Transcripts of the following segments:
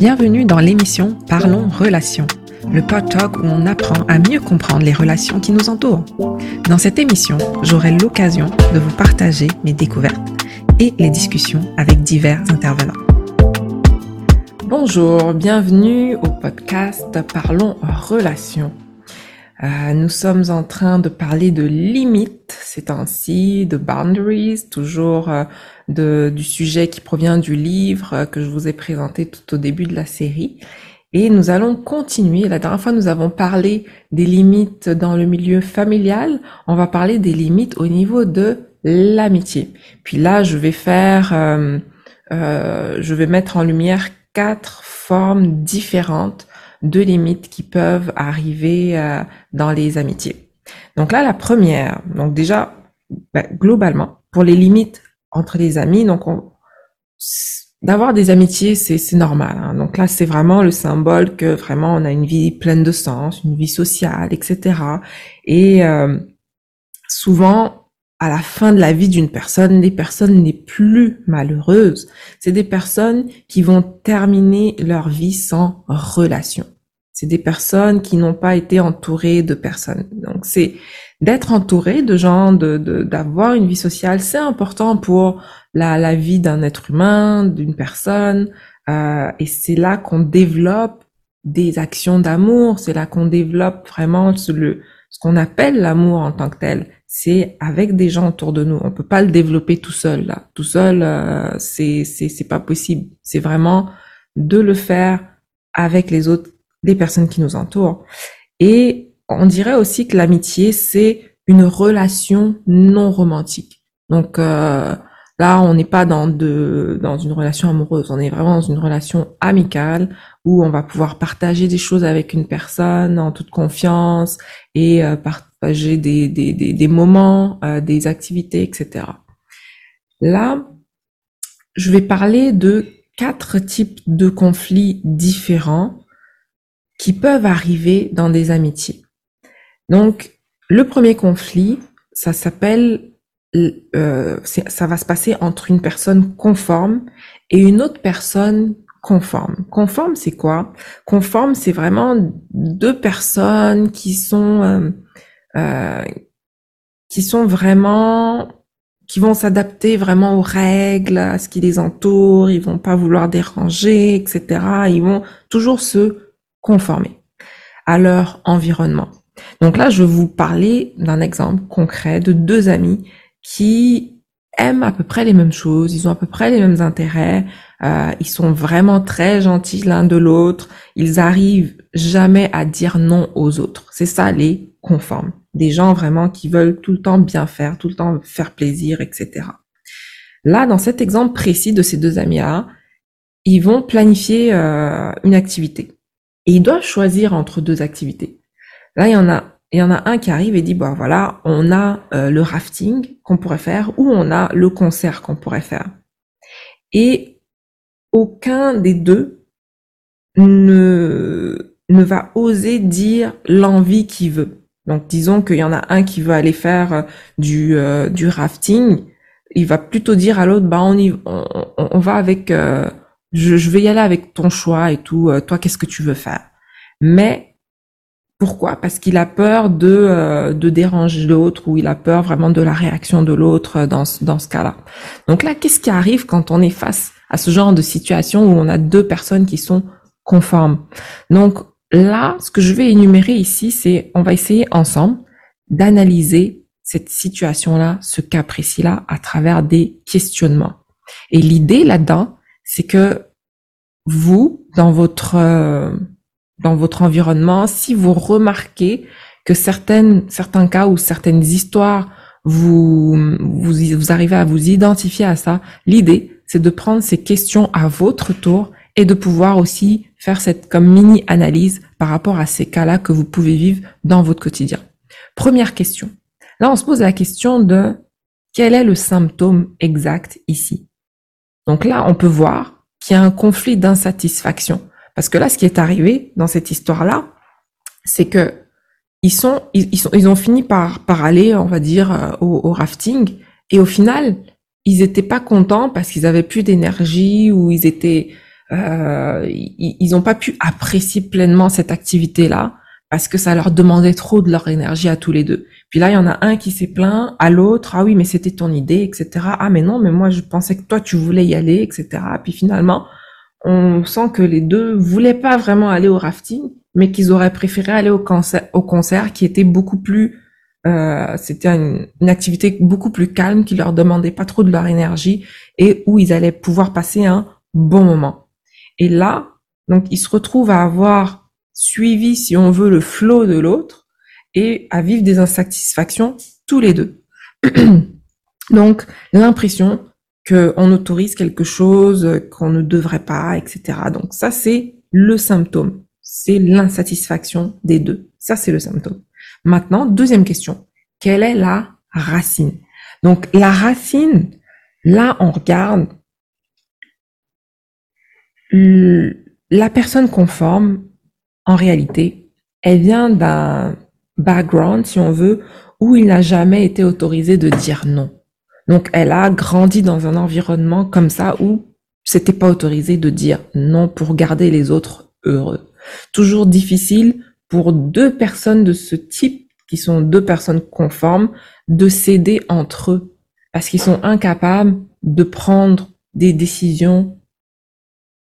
Bienvenue dans l'émission Parlons Relations, le pod talk où on apprend à mieux comprendre les relations qui nous entourent. Dans cette émission, j'aurai l'occasion de vous partager mes découvertes et les discussions avec divers intervenants. Bonjour, bienvenue au podcast Parlons Relations. Euh, nous sommes en train de parler de limites ces temps-ci, de boundaries, toujours euh, du sujet qui provient du livre euh, que je vous ai présenté tout au début de la série. Et nous allons continuer. La dernière fois, nous avons parlé des limites dans le milieu familial. On va parler des limites au niveau de l'amitié. Puis là, je vais faire, je vais mettre en lumière quatre formes différentes deux limites qui peuvent arriver euh, dans les amitiés. Donc là, la première, donc déjà, ben, globalement, pour les limites entre les amis, donc d'avoir des amitiés, c'est normal. Hein. Donc là, c'est vraiment le symbole que vraiment on a une vie pleine de sens, une vie sociale, etc. Et euh, souvent, à la fin de la vie d'une personne, les personnes les plus malheureuses, c'est des personnes qui vont terminer leur vie sans relation. C'est des personnes qui n'ont pas été entourées de personnes. Donc c'est d'être entouré de gens, de d'avoir une vie sociale, c'est important pour la, la vie d'un être humain, d'une personne. Euh, et c'est là qu'on développe des actions d'amour. C'est là qu'on développe vraiment le, ce qu'on appelle l'amour en tant que tel c'est avec des gens autour de nous. On peut pas le développer tout seul là. Tout seul, euh, c'est c'est pas possible. C'est vraiment de le faire avec les autres, les personnes qui nous entourent. Et on dirait aussi que l'amitié c'est une relation non romantique. Donc euh, là, on n'est pas dans de dans une relation amoureuse. On est vraiment dans une relation amicale où on va pouvoir partager des choses avec une personne en toute confiance et euh, partager des, des, des, des moments, euh, des activités, etc. Là, je vais parler de quatre types de conflits différents qui peuvent arriver dans des amitiés. Donc, le premier conflit, ça s'appelle, euh, ça va se passer entre une personne conforme et une autre personne conforme. Conforme, c'est quoi? Conforme, c'est vraiment deux personnes qui sont euh, euh, qui sont vraiment qui vont s'adapter vraiment aux règles, à ce qui les entoure, ils vont pas vouloir déranger, etc. Ils vont toujours se conformer à leur environnement. Donc là, je vais vous parler d'un exemple concret de deux amis qui aiment à peu près les mêmes choses, ils ont à peu près les mêmes intérêts, euh, ils sont vraiment très gentils l'un de l'autre, ils arrivent jamais à dire non aux autres. C'est ça les conformes des gens vraiment qui veulent tout le temps bien faire, tout le temps faire plaisir, etc. Là, dans cet exemple précis de ces deux amis-là, ils vont planifier euh, une activité et ils doivent choisir entre deux activités. Là, il y en a, il y en a un qui arrive et dit bon voilà, on a euh, le rafting qu'on pourrait faire ou on a le concert qu'on pourrait faire. Et aucun des deux ne ne va oser dire l'envie qu'il veut. Donc disons qu'il y en a un qui veut aller faire euh, du, euh, du rafting, il va plutôt dire à l'autre, bah on, y, on, va avec, euh, je, je, vais y aller avec ton choix et tout, toi qu'est-ce que tu veux faire? Mais pourquoi? Parce qu'il a peur de, de déranger l'autre ou il a peur vraiment de la réaction de l'autre dans, dans ce cas-là. Donc là, qu'est-ce qui arrive quand on est face à ce genre de situation où on a deux personnes qui sont conformes? Donc Là, ce que je vais énumérer ici, c'est on va essayer ensemble d'analyser cette situation-là, ce cas précis-là, à travers des questionnements. Et l'idée là-dedans, c'est que vous, dans votre euh, dans votre environnement, si vous remarquez que certaines certains cas ou certaines histoires vous vous, vous arrivez à vous identifier à ça, l'idée c'est de prendre ces questions à votre tour et de pouvoir aussi faire cette comme mini analyse par rapport à ces cas-là que vous pouvez vivre dans votre quotidien. Première question. Là, on se pose la question de quel est le symptôme exact ici? Donc là, on peut voir qu'il y a un conflit d'insatisfaction. Parce que là, ce qui est arrivé dans cette histoire-là, c'est que ils sont, ils, sont, ils ont fini par, aller, on va dire, euh, au, au rafting. Et au final, ils étaient pas contents parce qu'ils avaient plus d'énergie ou ils étaient, euh, ils n'ont pas pu apprécier pleinement cette activité-là parce que ça leur demandait trop de leur énergie à tous les deux. Puis là, il y en a un qui s'est plaint à l'autre, ah oui, mais c'était ton idée, etc. Ah mais non, mais moi je pensais que toi tu voulais y aller, etc. Puis finalement, on sent que les deux voulaient pas vraiment aller au rafting, mais qu'ils auraient préféré aller au concert, au concert qui était beaucoup plus, euh, c'était une, une, activité beaucoup plus calme, qui leur demandait pas trop de leur énergie et où ils allaient pouvoir passer un bon moment. Et là, donc ils se retrouvent à avoir suivi, si on veut, le flot de l'autre et à vivre des insatisfactions tous les deux. Donc, l'impression qu'on autorise quelque chose qu'on ne devrait pas, etc. Donc, ça, c'est le symptôme. C'est l'insatisfaction des deux. Ça, c'est le symptôme. Maintenant, deuxième question. Quelle est la racine? Donc, la racine, là, on regarde la personne conforme, en réalité, elle vient d'un background, si on veut, où il n'a jamais été autorisé de dire non. Donc, elle a grandi dans un environnement comme ça où c'était pas autorisé de dire non pour garder les autres heureux. Toujours difficile pour deux personnes de ce type, qui sont deux personnes conformes, de s'aider entre eux, parce qu'ils sont incapables de prendre des décisions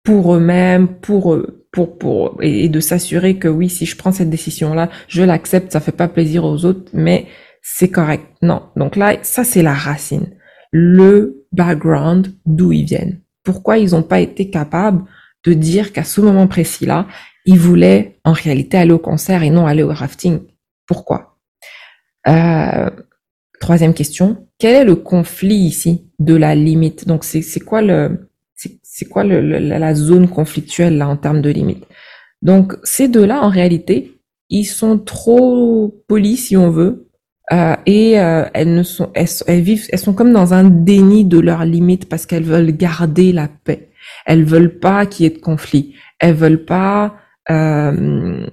pour eux-mêmes, pour eux, pour pour et, de s'assurer que oui, si je prends cette décision là, je l'accepte, ça fait pas plaisir aux autres, mais c'est correct. Non. Donc là, ça c'est la racine, le background d'où ils viennent. Pourquoi ils n'ont pas été capables de dire qu'à ce moment précis là, ils voulaient en réalité aller au concert et non aller au rafting? Pourquoi? Euh, Troisième question, quel est le conflit ici de la limite? Donc c'est quoi le c'est quoi la zone conflictuelle là en termes de limites. Donc ces deux-là, en réalité, ils sont trop polis si on veut, euh, et euh, elles sont, elles, vivent, elles sont comme dans un déni de leurs limites parce qu'elles veulent garder la paix. Elles veulent pas qu'il y ait de conflit. Elles veulent pas euh,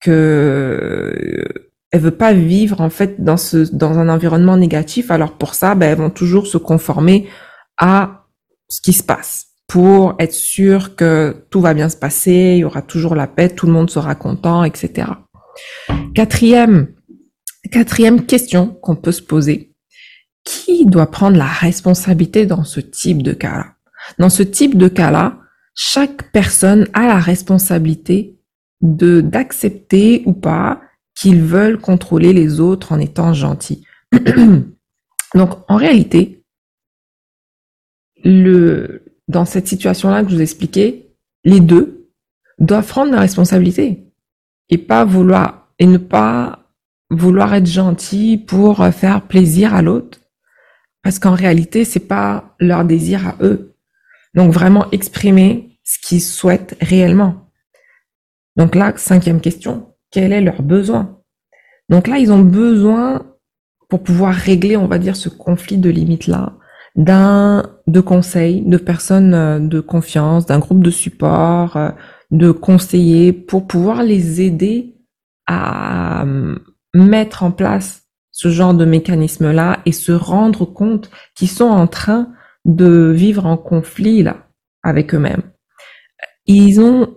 que elles veulent pas vivre en fait dans ce dans un environnement négatif. Alors pour ça, ben, elles vont toujours se conformer à ce qui se passe pour être sûr que tout va bien se passer, il y aura toujours la paix, tout le monde sera content, etc. Quatrième, quatrième question qu'on peut se poser. Qui doit prendre la responsabilité dans ce type de cas-là? Dans ce type de cas-là, chaque personne a la responsabilité de, d'accepter ou pas qu'ils veulent contrôler les autres en étant gentils. Donc, en réalité, dans cette situation-là que je vous expliquais, les deux doivent prendre la responsabilité et pas vouloir et ne pas vouloir être gentil pour faire plaisir à l'autre parce qu'en réalité c'est pas leur désir à eux. Donc vraiment exprimer ce qu'ils souhaitent réellement. Donc là, cinquième question, quel est leur besoin? Donc là, ils ont besoin pour pouvoir régler, on va dire, ce conflit de limites là, d'un de conseils, de personnes euh, de confiance, d'un groupe de support, euh, de conseillers pour pouvoir les aider à euh, mettre en place ce genre de mécanisme-là et se rendre compte qu'ils sont en train de vivre en conflit là avec eux-mêmes. Ils ont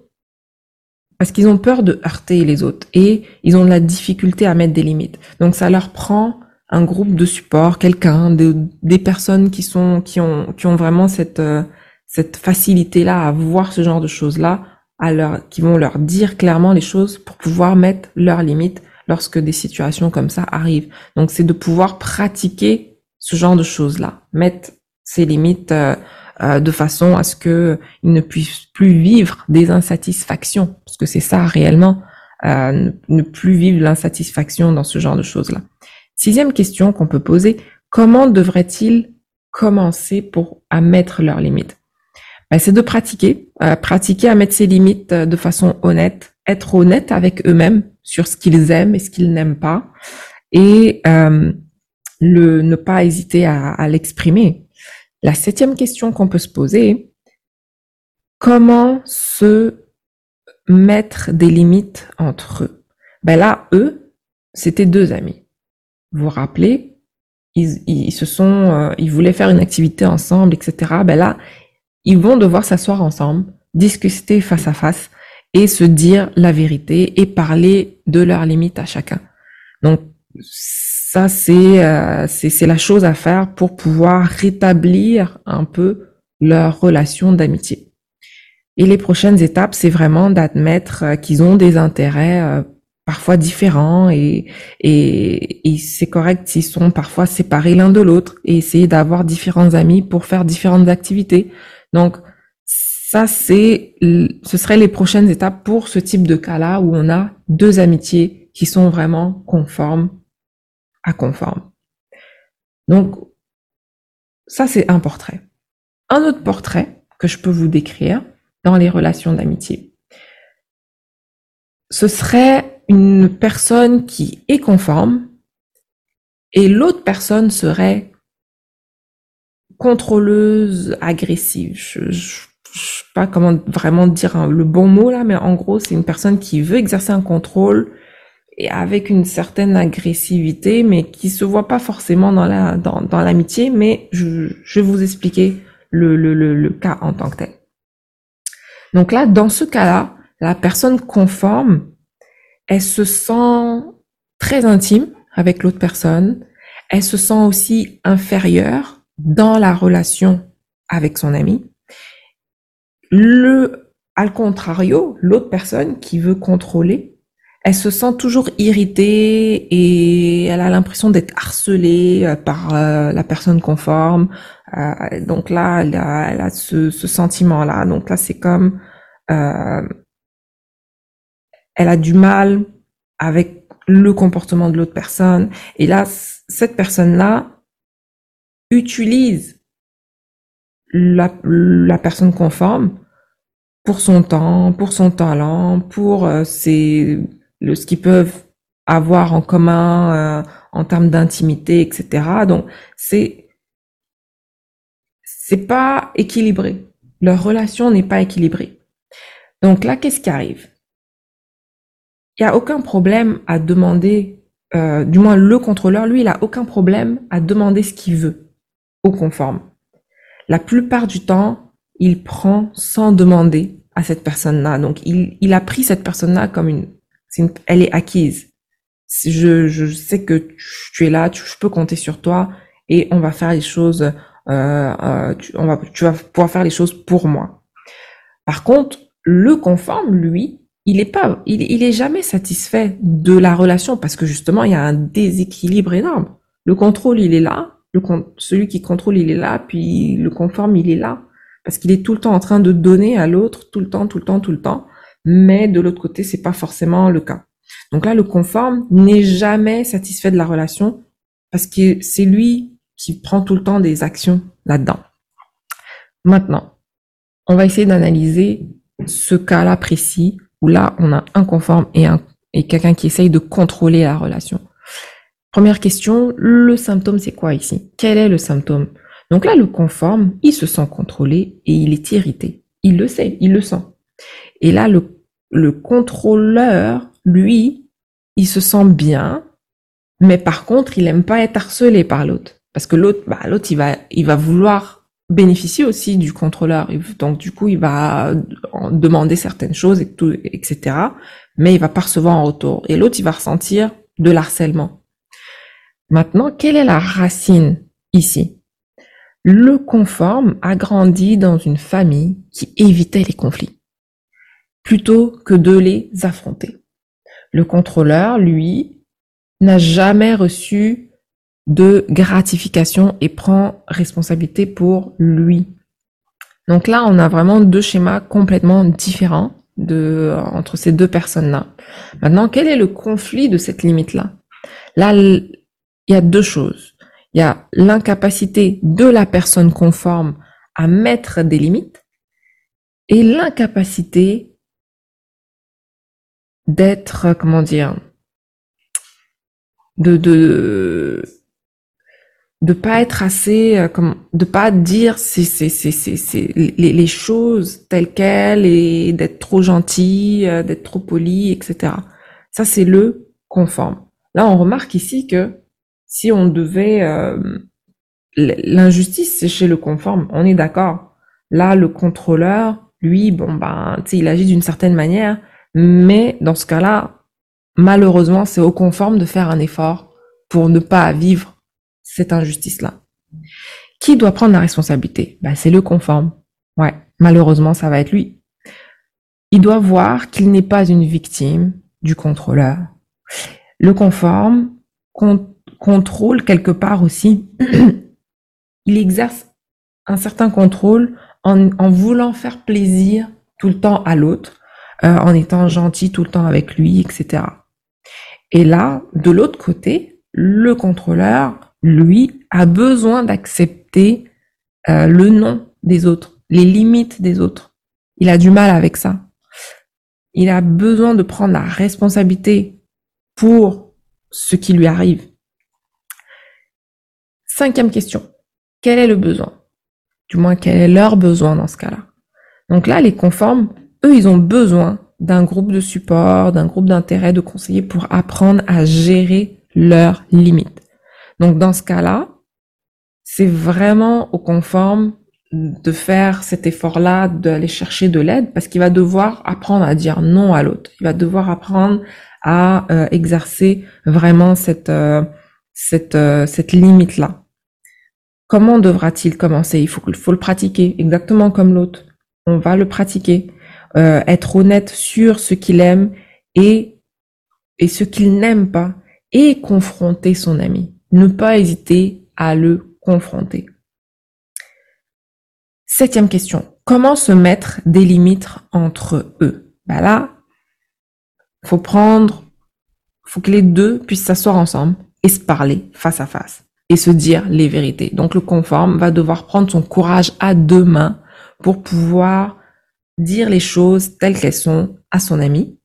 parce qu'ils ont peur de heurter les autres et ils ont de la difficulté à mettre des limites. Donc ça leur prend un groupe de support, quelqu'un, des personnes qui sont qui ont qui ont vraiment cette euh, cette facilité là à voir ce genre de choses là, à leur qui vont leur dire clairement les choses pour pouvoir mettre leurs limites lorsque des situations comme ça arrivent. Donc c'est de pouvoir pratiquer ce genre de choses là, mettre ses limites euh, euh, de façon à ce que ils ne puissent plus vivre des insatisfactions, parce que c'est ça réellement, ne plus vivre l'insatisfaction dans ce genre de choses là. Sixième question qu'on peut poser, comment devraient-ils commencer pour à mettre leurs limites? C'est de pratiquer, euh, pratiquer à mettre ses limites euh, de façon honnête, être honnête avec eux-mêmes sur ce qu'ils aiment et ce qu'ils n'aiment pas, et euh, le, ne pas hésiter à, à l'exprimer. La septième question qu'on peut se poser, comment se mettre des limites entre eux? Ben là, eux, c'était deux amis vous rappelez, ils, ils, se sont, euh, ils voulaient faire une activité ensemble, etc. Ben là, ils vont devoir s'asseoir ensemble, discuter face à face et se dire la vérité et parler de leurs limites à chacun. Donc ça c'est euh, c'est la chose à faire pour pouvoir rétablir un peu leur relation d'amitié. Et les prochaines étapes, c'est vraiment d'admettre euh, qu'ils ont des intérêts euh, parfois différents et, et, et c'est correct s'ils sont parfois séparés l'un de l'autre et essayer d'avoir différents amis pour faire différentes activités. Donc, ça, c'est, ce seraient les prochaines étapes pour ce type de cas-là où on a deux amitiés qui sont vraiment conformes à conformes. Donc, ça, c'est un portrait. Un autre portrait que je peux vous décrire dans les relations d'amitié, ce serait une personne qui est conforme et l'autre personne serait contrôleuse, agressive. Je, je, sais pas comment vraiment dire le bon mot là, mais en gros, c'est une personne qui veut exercer un contrôle et avec une certaine agressivité, mais qui se voit pas forcément dans la dans, dans l'amitié. Mais je, je vais vous expliquer le, le, le cas en tant que tel. Donc là, dans ce cas-là, la personne conforme, elle se sent très intime avec l'autre personne. Elle se sent aussi inférieure dans la relation avec son ami. Le, al contrario, l'autre personne qui veut contrôler, elle se sent toujours irritée et elle a l'impression d'être harcelée euh, par euh, la personne conforme. Euh, donc là, elle a, ce, sentiment-là. Donc là, c'est comme elle a du mal avec le comportement de l'autre personne. Et là, cette personne-là utilise la, personne conforme pour son temps, pour son talent, pour euh, ce qu'ils peuvent avoir en commun euh, en termes d'intimité, etc. Donc, c'est c'est pas équilibré. Leur relation n'est pas équilibrée. Donc là, qu'est-ce qui arrive? Il n'y a aucun problème à demander, euh, du moins le contrôleur, lui, il a aucun problème à demander ce qu'il veut conforme. La plupart du temps, il prend sans demander à cette personne-là. Donc, il, a pris cette personne-là comme une, elle est acquise. Je, sais que tu, es là, tu, je peux compter sur toi et on va faire les choses, euh, euh, tu, on va, tu vas pouvoir faire les choses pour moi. Par contre, le conforme, lui, il est pas, il est jamais satisfait de la relation parce que justement, il y a un déséquilibre énorme. Le contrôle, il est là. Celui qui contrôle, il est là. Puis le conforme, il est là. Parce qu'il est tout le temps en train de donner à l'autre, tout le temps, tout le temps, tout le temps. Mais de l'autre côté, c'est pas forcément le cas. Donc là, le conforme n'est jamais satisfait de la relation parce que c'est lui qui prend tout le temps des actions là-dedans. Maintenant, on va essayer d'analyser ce cas-là précis où là, on a un conforme et, et quelqu'un qui essaye de contrôler la relation. Première question, le symptôme, c'est quoi ici? Quel est le symptôme? Donc là, le conforme, il se sent contrôlé et il est irrité. Il le sait, il le sent. Et là, le, le contrôleur, lui, il se sent bien, mais par contre, il aime pas être harcelé par l'autre. Parce que l'autre, bah, l'autre, il va, il va vouloir bénéficie aussi du contrôleur. Donc du coup, il va demander certaines choses et tout, etc. Mais il va pas recevoir en retour. Et l'autre, il va ressentir de l'harcèlement. Maintenant, quelle est la racine ici? Le conforme a grandi dans une famille qui évitait les conflits plutôt que de les affronter. Le contrôleur, lui, n'a jamais reçu de gratification et prend responsabilité pour lui. Donc là, on a vraiment deux schémas complètement différents de, entre ces deux personnes-là. Maintenant, quel est le conflit de cette limite-là? Là, il y a deux choses. Il y a l'incapacité de la personne conforme à mettre des limites et l'incapacité d'être, comment dire, de, de, de pas être assez euh, comme de pas dire les, les choses telles quelles et d'être trop gentil euh, d'être trop poli etc ça c'est le conforme là on remarque ici que si on devait euh, l'injustice c'est chez le conforme on est d'accord Là, le contrôleur, lui, bon, ben, tu sais, il agit d'une certaine manière, mais dans ce cas-là, malheureusement, c'est au conforme de faire un effort pour ne pas vivre cette injustice-là. Qui doit prendre la responsabilité? Ben, C'est le conforme. Ouais, malheureusement, ça va être lui. Il doit voir qu'il n'est pas une victime du contrôleur. Le conforme contrôle quelque part aussi. il exerce un certain contrôle en, voulant faire plaisir tout le temps à l'autre, euh, en étant gentil tout le temps avec lui, etc. Et là, de l'autre côté, le contrôleur, lui, a besoin d'accepter euh, le nom des autres, les limites des autres. Il a du mal avec ça. Il a besoin de prendre la responsabilité pour ce qui lui arrive. Cinquième question. Quel est le besoin? Du moins, quel est leur besoin dans ce cas-là? Donc là, les conformes, eux, ils ont besoin d'un groupe de support, d'un groupe d'intérêt, de conseillers pour apprendre à gérer leurs limites. Donc dans ce cas-là, c'est vraiment au conforme de faire cet effort-là, d'aller chercher de l'aide, parce qu'il va devoir apprendre à dire non à l'autre. Il va devoir apprendre à euh, exercer vraiment cette euh, cette euh, cette limite-là. Comment devra-t-il commencer? Il faut, faut le pratiquer, exactement comme l'autre. On va le pratiquer. Euh, être honnête sur ce qu'il aime et, ce qu'il n'aime pas. Et confronter son ami. Ne pas hésiter à le confronter. Septième question. Comment se mettre des limites entre eux? Ben là, faut prendre, faut que les deux puissent s'asseoir ensemble et se parler face à face et se dire les vérités. Donc le conforme va devoir prendre son courage à deux mains pour pouvoir dire les choses telles qu'elles sont à son ami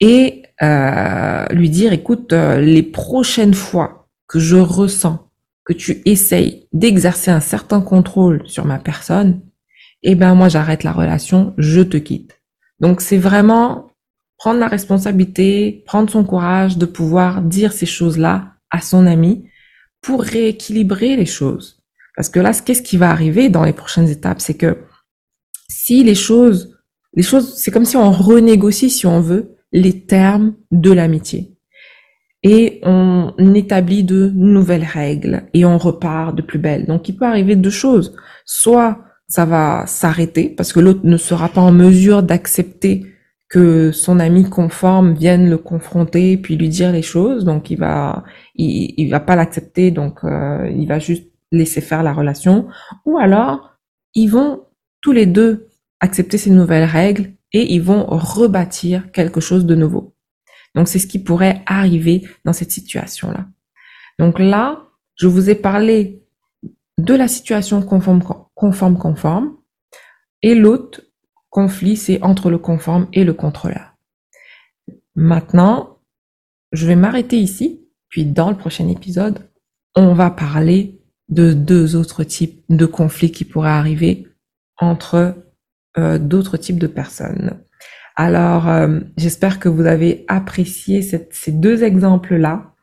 et euh, lui dire écoute euh, les prochaines fois que je ressens que tu essayes d'exercer un certain contrôle sur ma personne eh ben moi j'arrête la relation je te quitte donc c'est vraiment prendre la responsabilité prendre son courage de pouvoir dire ces choses là à son ami pour rééquilibrer les choses. Parce que là, qu'est-ce qui va arriver dans les prochaines étapes? C'est que si les choses, les choses, c'est comme si on renégocie, si on veut, les termes de l'amitié. Et on établit de nouvelles règles et on repart de plus belle. Donc il peut arriver deux choses. Soit ça va s'arrêter parce que l'autre ne sera pas en mesure d'accepter que son ami conforme vienne le confronter puis lui dire les choses. Donc il va il, va pas l'accepter. Donc euh, il va juste laisser faire la relation. Ou alors ils vont tous les deux accepter ces nouvelles règles et ils vont rebâtir quelque chose de nouveau. Donc c'est ce qui pourrait arriver dans cette situation là donc là je vous ai parlé de la situation conforme conforme conforme et l'autre conflit, c'est entre le conforme et le contrôleur. Maintenant, je vais m'arrêter ici, puis dans le prochain épisode, on va parler de deux autres types de conflits qui pourraient arriver entre euh, d'autres types de personnes. Alors, euh, j'espère que vous avez apprécié ces deux exemples-là.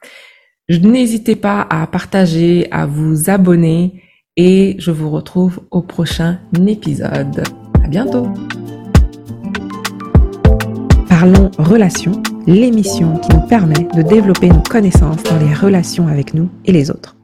N'hésitez pas à partager, à vous abonner et je vous retrouve au prochain épisode bientôt. Parlons Relations, l'émission qui nous permet de développer nos connaissances dans les relations avec nous et les autres.